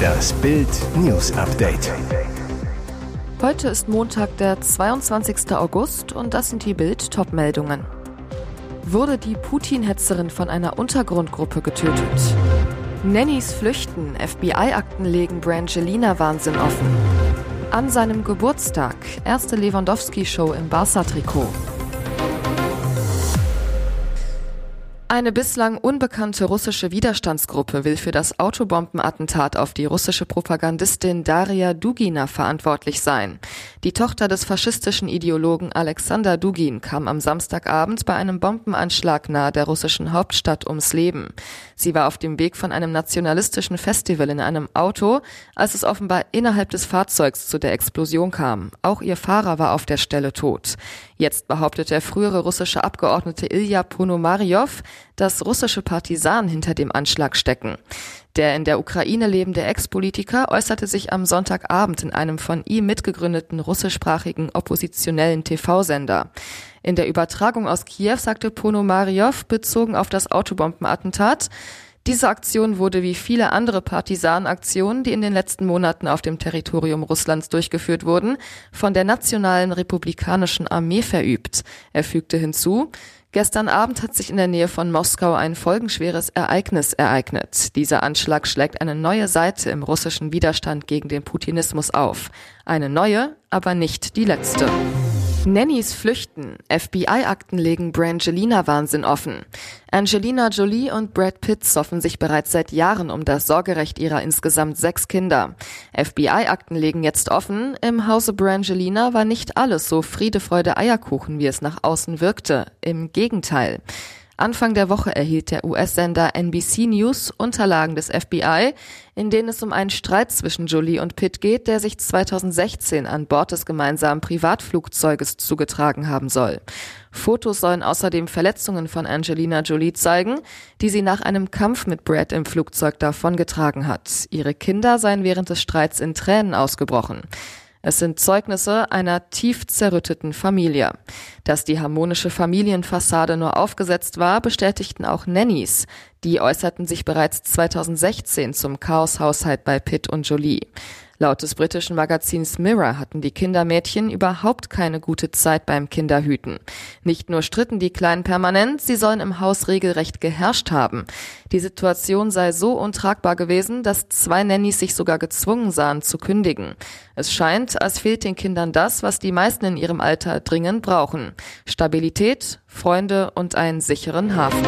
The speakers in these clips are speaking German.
Das Bild News Update. Heute ist Montag, der 22. August und das sind die Bild Topmeldungen. Wurde die Putin-Hetzerin von einer Untergrundgruppe getötet? Nannys flüchten, FBI-Akten legen Brangelina-Wahnsinn offen. An seinem Geburtstag, erste Lewandowski-Show im Barca-Trikot. Eine bislang unbekannte russische Widerstandsgruppe will für das Autobombenattentat auf die russische Propagandistin Daria Dugina verantwortlich sein. Die Tochter des faschistischen Ideologen Alexander Dugin kam am Samstagabend bei einem Bombenanschlag nahe der russischen Hauptstadt ums Leben. Sie war auf dem Weg von einem nationalistischen Festival in einem Auto, als es offenbar innerhalb des Fahrzeugs zu der Explosion kam. Auch ihr Fahrer war auf der Stelle tot. Jetzt behauptet der frühere russische Abgeordnete Ilya Ponomaryov, dass russische Partisanen hinter dem Anschlag stecken. Der in der Ukraine lebende Ex-Politiker äußerte sich am Sonntagabend in einem von ihm mitgegründeten russischsprachigen oppositionellen TV-Sender. In der Übertragung aus Kiew sagte Ponomaryov bezogen auf das Autobombenattentat, diese Aktion wurde wie viele andere Partisanaktionen, die in den letzten Monaten auf dem Territorium Russlands durchgeführt wurden, von der Nationalen Republikanischen Armee verübt. Er fügte hinzu, Gestern Abend hat sich in der Nähe von Moskau ein folgenschweres Ereignis ereignet. Dieser Anschlag schlägt eine neue Seite im russischen Widerstand gegen den Putinismus auf. Eine neue, aber nicht die letzte. Nannys flüchten. FBI-Akten legen Brangelina-Wahnsinn offen. Angelina Jolie und Brad Pitt soffen sich bereits seit Jahren um das Sorgerecht ihrer insgesamt sechs Kinder. FBI-Akten legen jetzt offen. Im Hause Brangelina war nicht alles so Friede, Freude, Eierkuchen, wie es nach außen wirkte. Im Gegenteil. Anfang der Woche erhielt der US-Sender NBC News Unterlagen des FBI, in denen es um einen Streit zwischen Jolie und Pitt geht, der sich 2016 an Bord des gemeinsamen Privatflugzeuges zugetragen haben soll. Fotos sollen außerdem Verletzungen von Angelina Jolie zeigen, die sie nach einem Kampf mit Brad im Flugzeug davongetragen hat. Ihre Kinder seien während des Streits in Tränen ausgebrochen. Es sind Zeugnisse einer tief zerrütteten Familie. Dass die harmonische Familienfassade nur aufgesetzt war, bestätigten auch Nannies. Die äußerten sich bereits 2016 zum Chaoshaushalt bei Pitt und Jolie. Laut des britischen Magazins Mirror hatten die Kindermädchen überhaupt keine gute Zeit beim Kinderhüten. Nicht nur stritten die Kleinen permanent, sie sollen im Haus regelrecht geherrscht haben. Die Situation sei so untragbar gewesen, dass zwei Nannies sich sogar gezwungen sahen zu kündigen. Es scheint, als fehlt den Kindern das, was die meisten in ihrem Alter dringend brauchen. Stabilität, Freunde und einen sicheren Hafen.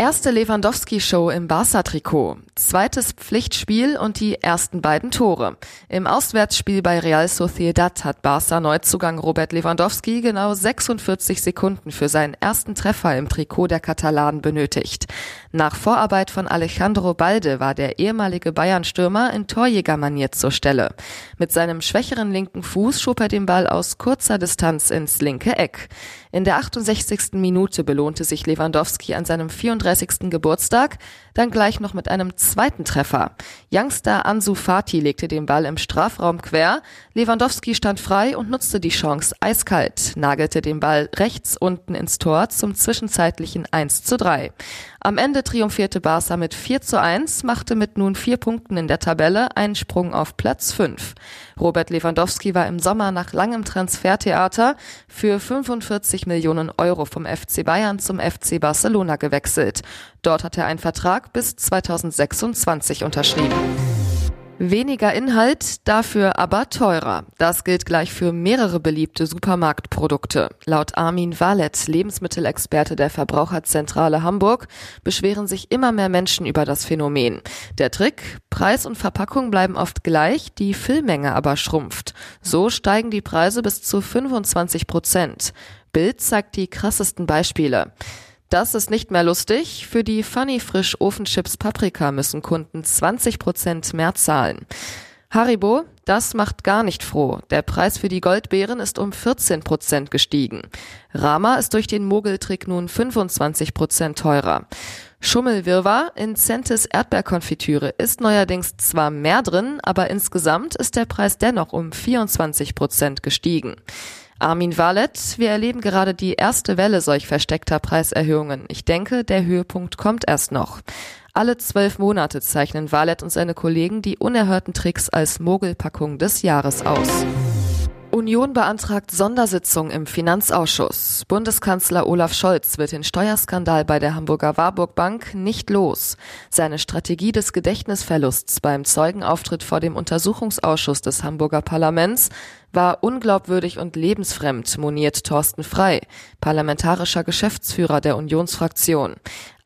Erste Lewandowski-Show im Barca-Trikot, zweites Pflichtspiel und die ersten beiden Tore. Im Auswärtsspiel bei Real Sociedad hat Barca Neuzugang Robert Lewandowski genau 46 Sekunden für seinen ersten Treffer im Trikot der Katalanen benötigt. Nach Vorarbeit von Alejandro Balde war der ehemalige Bayern-Stürmer in Torjägermanier zur Stelle. Mit seinem schwächeren linken Fuß schob er den Ball aus kurzer Distanz ins linke Eck. In der 68. Minute belohnte sich Lewandowski an seinem 34. Geburtstag, dann gleich noch mit einem zweiten Treffer. Youngster Ansu Fati legte den Ball im Strafraum quer, Lewandowski stand frei und nutzte die Chance eiskalt, nagelte den Ball rechts unten ins Tor zum zwischenzeitlichen 1 zu 3. Am Ende triumphierte Barca mit 4 zu 1, machte mit nun vier Punkten in der Tabelle einen Sprung auf Platz 5. Robert Lewandowski war im Sommer nach langem Transfertheater für 45 Millionen Euro vom FC Bayern zum FC Barcelona gewechselt. Dort hat er einen Vertrag bis 2026 unterschrieben. Weniger Inhalt, dafür aber teurer. Das gilt gleich für mehrere beliebte Supermarktprodukte. Laut Armin Wallet, Lebensmittelexperte der Verbraucherzentrale Hamburg, beschweren sich immer mehr Menschen über das Phänomen. Der Trick, Preis und Verpackung bleiben oft gleich, die Füllmenge aber schrumpft. So steigen die Preise bis zu 25 Prozent. Bild zeigt die krassesten Beispiele. Das ist nicht mehr lustig. Für die Funny Frisch Ofenchips Paprika müssen Kunden 20 Prozent mehr zahlen. Haribo, das macht gar nicht froh. Der Preis für die Goldbeeren ist um 14 Prozent gestiegen. Rama ist durch den Mogeltrick nun 25 Prozent teurer. Schummelwirrwarr in Centis Erdbeerkonfitüre ist neuerdings zwar mehr drin, aber insgesamt ist der Preis dennoch um 24 Prozent gestiegen. Armin Wallet, wir erleben gerade die erste Welle solch versteckter Preiserhöhungen. Ich denke, der Höhepunkt kommt erst noch. Alle zwölf Monate zeichnen Valet und seine Kollegen die unerhörten Tricks als Mogelpackung des Jahres aus. Union beantragt Sondersitzung im Finanzausschuss. Bundeskanzler Olaf Scholz wird den Steuerskandal bei der Hamburger Warburg Bank nicht los. Seine Strategie des Gedächtnisverlusts beim Zeugenauftritt vor dem Untersuchungsausschuss des Hamburger Parlaments war unglaubwürdig und lebensfremd, moniert Thorsten Frei, parlamentarischer Geschäftsführer der Unionsfraktion.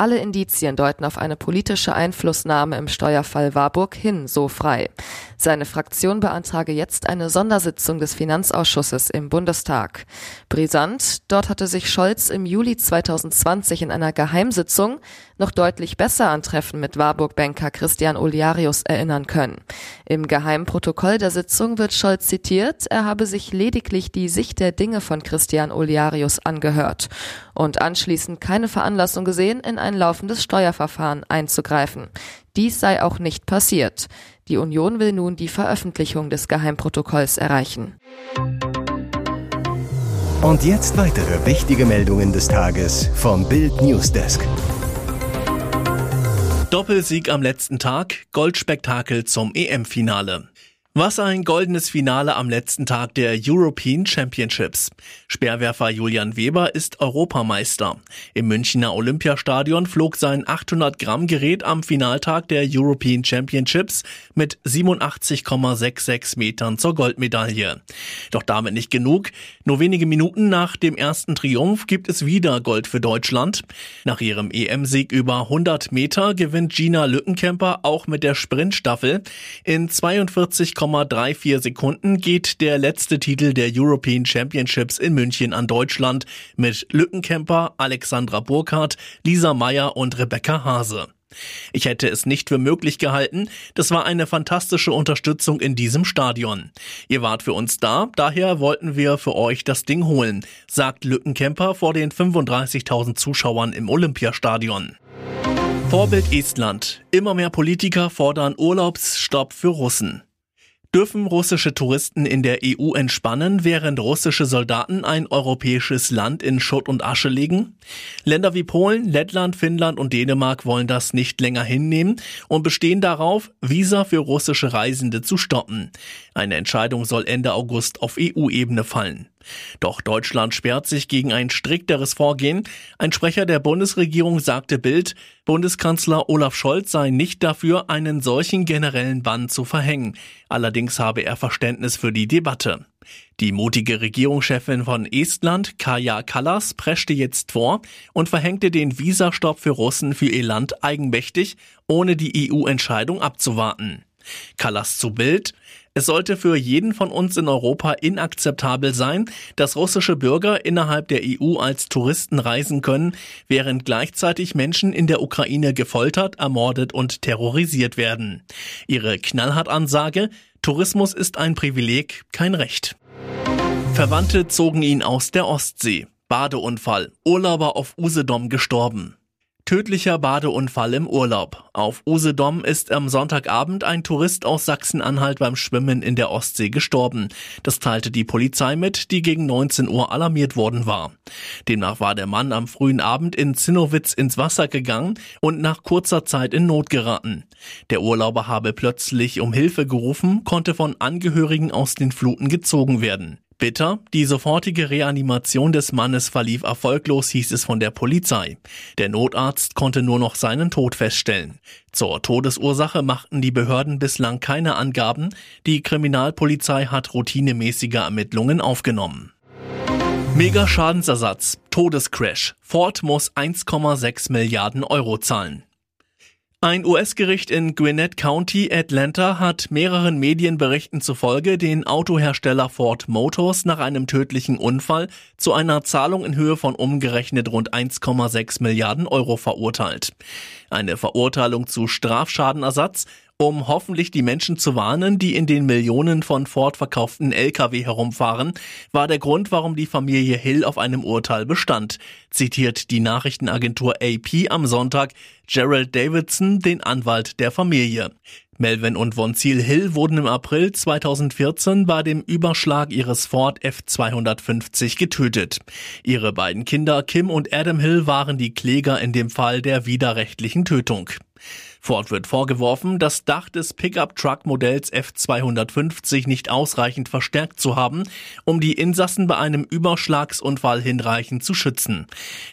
Alle Indizien deuten auf eine politische Einflussnahme im Steuerfall Warburg hin, so frei. Seine Fraktion beantrage jetzt eine Sondersitzung des Finanzausschusses im Bundestag. Brisant, dort hatte sich Scholz im Juli 2020 in einer Geheimsitzung noch deutlich besser an Treffen mit Warburg-Banker Christian Oliarius erinnern können. Im Geheimprotokoll der Sitzung wird Scholz zitiert, er habe sich lediglich die Sicht der Dinge von Christian Oliarius angehört und anschließend keine Veranlassung gesehen, in ein laufendes Steuerverfahren einzugreifen. Dies sei auch nicht passiert. Die Union will nun die Veröffentlichung des Geheimprotokolls erreichen. Und jetzt weitere wichtige Meldungen des Tages vom Bild Newsdesk. Doppelsieg am letzten Tag, Goldspektakel zum EM-Finale. Was ein goldenes Finale am letzten Tag der European Championships. Speerwerfer Julian Weber ist Europameister. Im Münchner Olympiastadion flog sein 800 Gramm Gerät am Finaltag der European Championships mit 87,66 Metern zur Goldmedaille. Doch damit nicht genug. Nur wenige Minuten nach dem ersten Triumph gibt es wieder Gold für Deutschland. Nach ihrem EM-Sieg über 100 Meter gewinnt Gina Lückenkämper auch mit der Sprintstaffel in 42, 0,34 Sekunden geht der letzte Titel der European Championships in München an Deutschland mit Lückenkämper, Alexandra Burkhardt, Lisa Meyer und Rebecca Hase. Ich hätte es nicht für möglich gehalten, das war eine fantastische Unterstützung in diesem Stadion. Ihr wart für uns da, daher wollten wir für euch das Ding holen, sagt Lückenkämper vor den 35.000 Zuschauern im Olympiastadion. Vorbild Estland. Immer mehr Politiker fordern Urlaubsstopp für Russen. Dürfen russische Touristen in der EU entspannen, während russische Soldaten ein europäisches Land in Schutt und Asche legen? Länder wie Polen, Lettland, Finnland und Dänemark wollen das nicht länger hinnehmen und bestehen darauf, Visa für russische Reisende zu stoppen. Eine Entscheidung soll Ende August auf EU-Ebene fallen. Doch Deutschland sperrt sich gegen ein strikteres Vorgehen. Ein Sprecher der Bundesregierung sagte Bild, Bundeskanzler Olaf Scholz sei nicht dafür, einen solchen generellen Bann zu verhängen. Allerdings habe er Verständnis für die Debatte. Die mutige Regierungschefin von Estland, Kaja Kallas, preschte jetzt vor und verhängte den Visastopp für Russen für ihr Land eigenmächtig, ohne die EU-Entscheidung abzuwarten. Kallas zu Bild. Es sollte für jeden von uns in Europa inakzeptabel sein, dass russische Bürger innerhalb der EU als Touristen reisen können, während gleichzeitig Menschen in der Ukraine gefoltert, ermordet und terrorisiert werden. Ihre Knallhart-Ansage, Tourismus ist ein Privileg, kein Recht. Verwandte zogen ihn aus der Ostsee. Badeunfall. Urlauber auf Usedom gestorben. Tödlicher Badeunfall im Urlaub. Auf Usedom ist am Sonntagabend ein Tourist aus Sachsen-Anhalt beim Schwimmen in der Ostsee gestorben. Das teilte die Polizei mit, die gegen 19 Uhr alarmiert worden war. Demnach war der Mann am frühen Abend in Zinnowitz ins Wasser gegangen und nach kurzer Zeit in Not geraten. Der Urlauber habe plötzlich um Hilfe gerufen, konnte von Angehörigen aus den Fluten gezogen werden. Bitter, die sofortige Reanimation des Mannes verlief erfolglos, hieß es von der Polizei. Der Notarzt konnte nur noch seinen Tod feststellen. Zur Todesursache machten die Behörden bislang keine Angaben. Die Kriminalpolizei hat routinemäßige Ermittlungen aufgenommen. Mega Schadensersatz, Todescrash. Ford muss 1,6 Milliarden Euro zahlen. Ein US-Gericht in Gwinnett County, Atlanta, hat mehreren Medienberichten zufolge den Autohersteller Ford Motors nach einem tödlichen Unfall zu einer Zahlung in Höhe von umgerechnet rund 1,6 Milliarden Euro verurteilt. Eine Verurteilung zu Strafschadenersatz um hoffentlich die Menschen zu warnen, die in den Millionen von Ford verkauften Lkw herumfahren, war der Grund, warum die Familie Hill auf einem Urteil bestand, zitiert die Nachrichtenagentur AP am Sonntag Gerald Davidson, den Anwalt der Familie. Melvin und Von Ziel Hill wurden im April 2014 bei dem Überschlag ihres Ford F250 getötet. Ihre beiden Kinder Kim und Adam Hill waren die Kläger in dem Fall der widerrechtlichen Tötung. Ford wird vorgeworfen, das Dach des Pickup-Truck-Modells F250 nicht ausreichend verstärkt zu haben, um die Insassen bei einem Überschlagsunfall hinreichend zu schützen.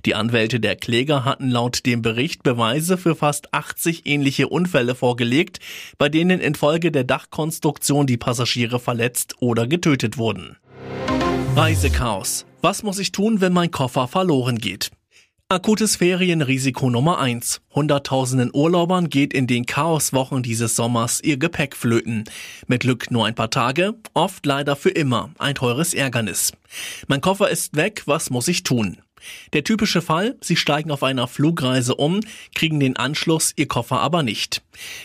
Die Anwälte der Kläger hatten laut dem Bericht Beweise für fast 80 ähnliche Unfälle vorgelegt, bei denen infolge der Dachkonstruktion die Passagiere verletzt oder getötet wurden. Reisechaos. Was muss ich tun, wenn mein Koffer verloren geht? Akutes Ferienrisiko Nummer eins: Hunderttausenden Urlaubern geht in den Chaoswochen dieses Sommers ihr Gepäck flöten. Mit Glück nur ein paar Tage, oft leider für immer. Ein teures Ärgernis. Mein Koffer ist weg, was muss ich tun? Der typische Fall, Sie steigen auf einer Flugreise um, kriegen den Anschluss, Ihr Koffer aber nicht.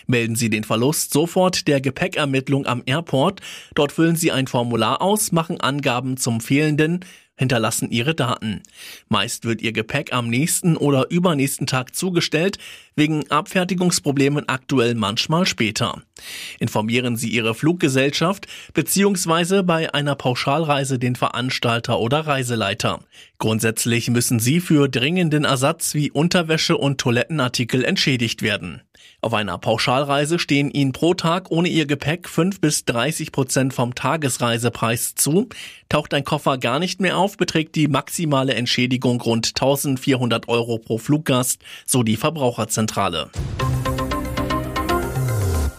Melden Sie den Verlust sofort der Gepäckermittlung am Airport. Dort füllen Sie ein Formular aus, machen Angaben zum fehlenden, hinterlassen ihre Daten. Meist wird ihr Gepäck am nächsten oder übernächsten Tag zugestellt, wegen Abfertigungsproblemen aktuell manchmal später. Informieren Sie Ihre Fluggesellschaft bzw. bei einer Pauschalreise den Veranstalter oder Reiseleiter. Grundsätzlich müssen Sie für dringenden Ersatz wie Unterwäsche und Toilettenartikel entschädigt werden. Auf einer Pauschalreise stehen Ihnen pro Tag ohne Ihr Gepäck 5 bis 30 Prozent vom Tagesreisepreis zu. Taucht ein Koffer gar nicht mehr auf, beträgt die maximale Entschädigung rund 1400 Euro pro Fluggast, so die Verbraucherzentrale.